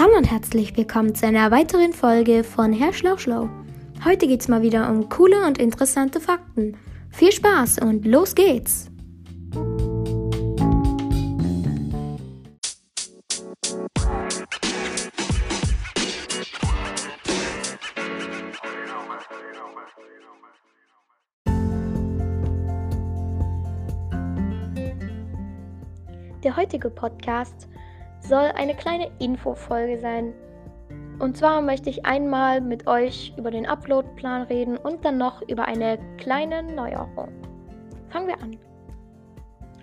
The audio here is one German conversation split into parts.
Hallo und herzlich willkommen zu einer weiteren Folge von Herr Schlauschlau. Heute geht es mal wieder um coole und interessante Fakten. Viel Spaß und los geht's! Der heutige Podcast soll eine kleine Infofolge sein. Und zwar möchte ich einmal mit euch über den Uploadplan reden und dann noch über eine kleine Neuerung. Fangen wir an.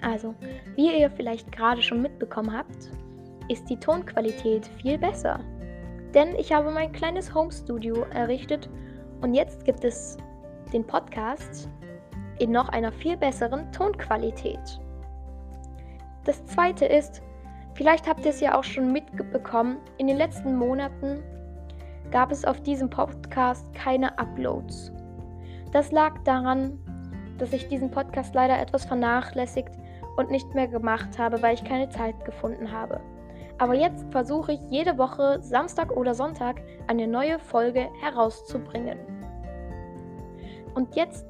Also, wie ihr vielleicht gerade schon mitbekommen habt, ist die Tonqualität viel besser. Denn ich habe mein kleines Home-Studio errichtet und jetzt gibt es den Podcast in noch einer viel besseren Tonqualität. Das zweite ist, vielleicht habt ihr es ja auch schon mitbekommen, in den letzten Monaten gab es auf diesem Podcast keine Uploads. Das lag daran, dass ich diesen Podcast leider etwas vernachlässigt und nicht mehr gemacht habe, weil ich keine Zeit gefunden habe. Aber jetzt versuche ich jede Woche, Samstag oder Sonntag, eine neue Folge herauszubringen. Und jetzt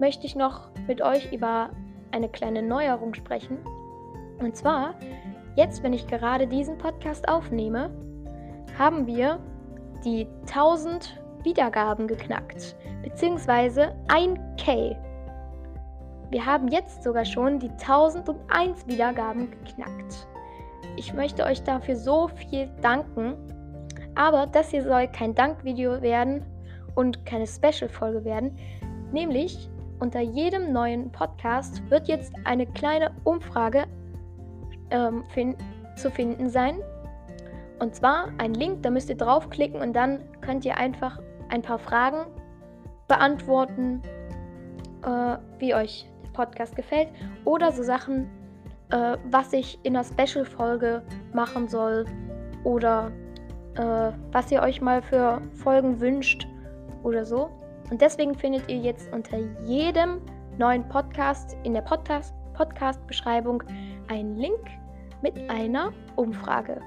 möchte ich noch mit euch über eine kleine Neuerung sprechen, und zwar, jetzt, wenn ich gerade diesen Podcast aufnehme, haben wir die 1000 Wiedergaben geknackt, beziehungsweise 1K. Wir haben jetzt sogar schon die 1001 Wiedergaben geknackt. Ich möchte euch dafür so viel danken, aber das hier soll kein Dankvideo werden und keine Special-Folge werden. Nämlich unter jedem neuen Podcast wird jetzt eine kleine Umfrage ähm, fin zu finden sein. Und zwar ein Link, da müsst ihr draufklicken und dann könnt ihr einfach ein paar Fragen beantworten, äh, wie euch der Podcast gefällt. Oder so Sachen, äh, was ich in einer Special-Folge machen soll. Oder äh, was ihr euch mal für Folgen wünscht oder so. Und deswegen findet ihr jetzt unter jedem neuen Podcast in der Podcast-Beschreibung einen Link mit einer Umfrage.